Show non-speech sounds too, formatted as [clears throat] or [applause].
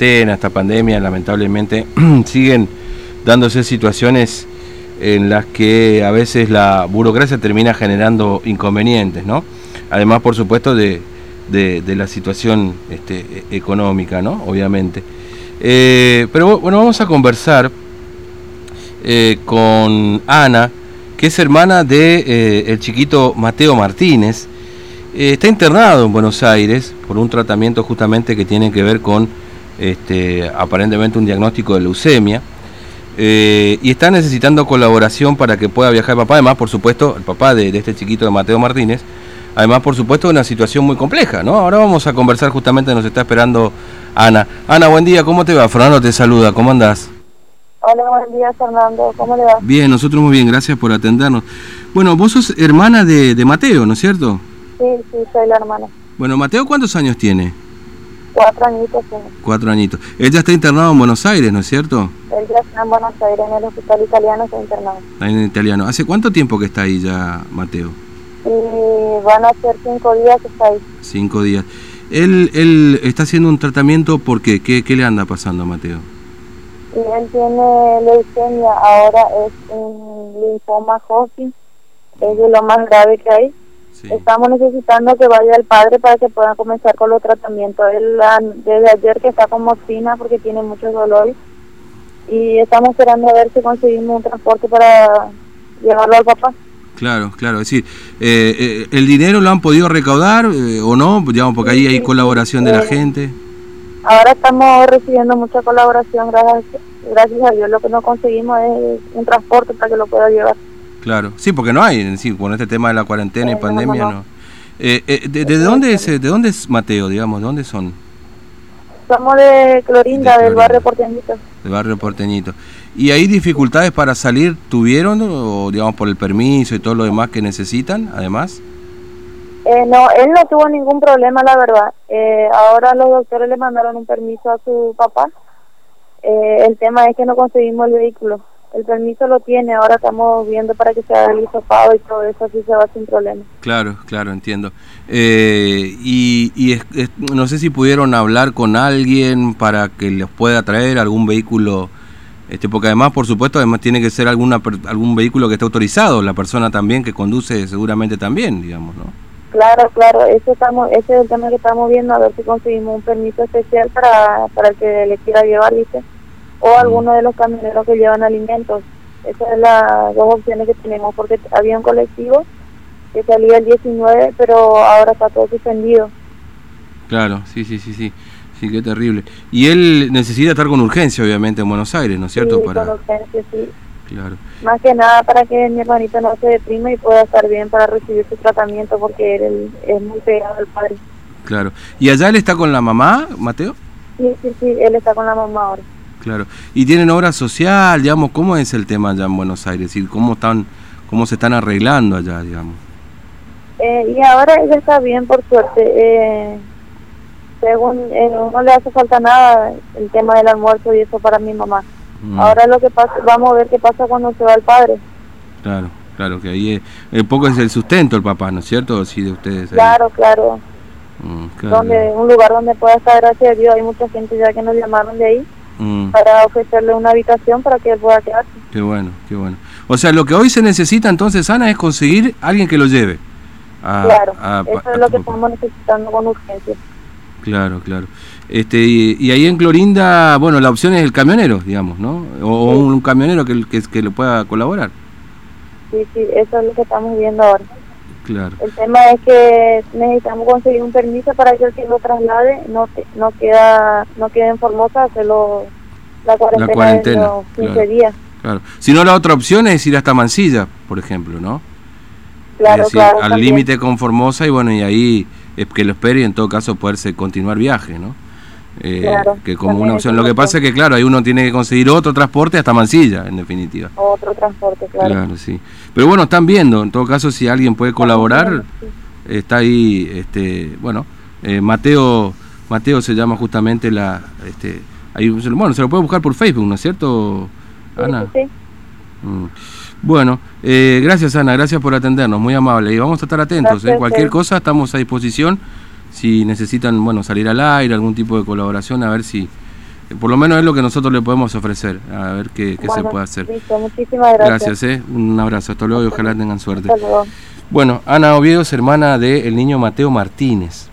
esta pandemia, lamentablemente [clears throat] siguen dándose situaciones en las que a veces la burocracia termina generando inconvenientes, ¿no? Además, por supuesto, de, la situación este, económica, ¿no? Obviamente. Eh, pero bueno, vamos a conversar eh, con Ana, que es hermana de eh, el chiquito Mateo Martínez. está internado en Buenos Aires por un tratamiento justamente que tiene que ver con este, aparentemente un diagnóstico de leucemia. Eh, y está necesitando colaboración para que pueda viajar el papá, además por supuesto, el papá de, este chiquito de Mateo Martínez, además por supuesto una situación muy compleja, ¿no? Ahora vamos a conversar justamente, nos está esperando Ana. Ana, buen día, ¿cómo te va? Fernando te saluda, ¿cómo andás? Hola, buen día Fernando, ¿cómo le va? Bien, nosotros muy bien, gracias por atendernos. Bueno, vos sos hermana de, de Mateo, ¿no es cierto? Sí, sí, soy la hermana. Bueno, Mateo, ¿cuántos años tiene? Cuatro añitos Cuatro añitos. Él ya está internado en Buenos Aires, ¿no es cierto? Él ya está en Buenos Aires, en el hospital italiano está internado. Está en italiano. ¿Hace cuánto tiempo que está ahí ya, Mateo? Y van a ser cinco días que está ahí. Cinco días. Él, él está haciendo un tratamiento, ¿por qué? ¿Qué, qué le anda pasando a Mateo? Y él tiene leucemia, ahora es un linfoma Hodgkin, es de lo más grave que hay Estamos necesitando que vaya el padre para que pueda comenzar con los tratamientos. Él desde ayer que está con morfina porque tiene muchos dolores y estamos esperando a ver si conseguimos un transporte para llevarlo al papá. Claro, claro, es decir, eh, eh, ¿el dinero lo han podido recaudar eh, o no? Digamos, porque ahí hay colaboración de la gente. Ahora estamos recibiendo mucha colaboración, gracias, gracias a Dios. Lo que no conseguimos es un transporte para que lo pueda llevar. Claro, sí, porque no hay, sí, con este tema de la cuarentena y pandemia no. Eh, eh, de, dónde es, ¿De dónde es Mateo, digamos? ¿De dónde son? Somos de Clorinda, del barrio Porteñito. Del barrio Porteñito. ¿Y hay dificultades para salir tuvieron, o digamos por el permiso y todo lo demás que necesitan, además? Eh, no, él no tuvo ningún problema, la verdad. Eh, ahora los doctores le mandaron un permiso a su papá. Eh, el tema es que no conseguimos el vehículo el permiso lo tiene, ahora estamos viendo para que se haga el hisopado y todo eso, así se va sin problema. Claro, claro, entiendo. Eh, y y no sé si pudieron hablar con alguien para que les pueda traer algún vehículo, este porque además, por supuesto, además tiene que ser alguna algún vehículo que esté autorizado, la persona también que conduce seguramente también, digamos, ¿no? Claro, claro, eso estamos, ese es el tema que estamos viendo, a ver si conseguimos un permiso especial para, para el que le quiera llevar, dice o alguno de los camioneros que llevan alimentos. Esas son las dos opciones que tenemos, porque había un colectivo que salía el 19, pero ahora está todo suspendido. Claro, sí, sí, sí, sí. Sí, qué terrible. Y él necesita estar con urgencia, obviamente, en Buenos Aires, ¿no es cierto? Sí, para... con urgencia, sí. Claro. Más que nada para que mi hermanito no se deprime y pueda estar bien para recibir su tratamiento, porque él es muy pegado al padre. Claro. ¿Y allá él está con la mamá, Mateo? Sí, sí, sí, él está con la mamá ahora. Claro. ¿Y tienen obra social, digamos? ¿Cómo es el tema allá en Buenos Aires? ¿Y cómo, están, cómo se están arreglando allá, digamos? Eh, y ahora ella está bien, por suerte. Eh, según eh, no le hace falta nada el tema del almuerzo y eso para mi mamá. Mm. Ahora lo que pasa, vamos a ver qué pasa cuando se va el padre. Claro, claro, que ahí es, poco es el sustento el papá, ¿no es cierto? Sí, de ustedes. Claro, claro. Mm, donde un lugar donde pueda estar, gracias a Dios, hay mucha gente ya que nos llamaron de ahí Mm. para ofrecerle una habitación para que él pueda quedarse. Qué bueno, qué bueno. O sea, lo que hoy se necesita entonces, Ana, es conseguir alguien que lo lleve. claro, eso es lo que estamos necesitando con urgencia. Claro, claro. Este, y, ahí en Clorinda, bueno, la opción es el camionero, digamos, ¿no? O, un, camionero que, que, que le pueda colaborar. Sí, sí, eso es lo que estamos viendo ahora. Claro. El tema es que necesitamos conseguir un permiso para que el que lo traslade no no queda no quede en Formosa, hacerlo la cuarentena, la cuarentena de los 15 días. Claro. Si no, la otra opción es ir hasta Mansilla, por ejemplo, ¿no? Claro, claro. Al límite con Formosa y bueno, y ahí es que lo espere y en todo caso poderse continuar viaje, ¿no? Eh, que como una opción. Lo que pasa es que, claro, ahí uno tiene que conseguir otro transporte hasta Mansilla, en definitiva. Otro transporte, claro. Claro, sí. Pero bueno, están viendo, en todo caso, si alguien puede colaborar, está ahí, este, bueno, eh, Mateo, Mateo se llama justamente la, este, ahí, bueno, se lo puede buscar por Facebook, ¿no es cierto, Ana? Sí. Mm. Bueno, eh, gracias Ana, gracias por atendernos, muy amable. Y vamos a estar atentos, ¿eh? cualquier cosa estamos a disposición si necesitan bueno salir al aire, algún tipo de colaboración, a ver si, por lo menos es lo que nosotros le podemos ofrecer, a ver qué, se puede hacer. Listo, muchísimas gracias. Gracias, ¿eh? un abrazo, hasta luego y ojalá tengan suerte. Hasta luego. Bueno, Ana Oviedo es hermana del niño Mateo Martínez.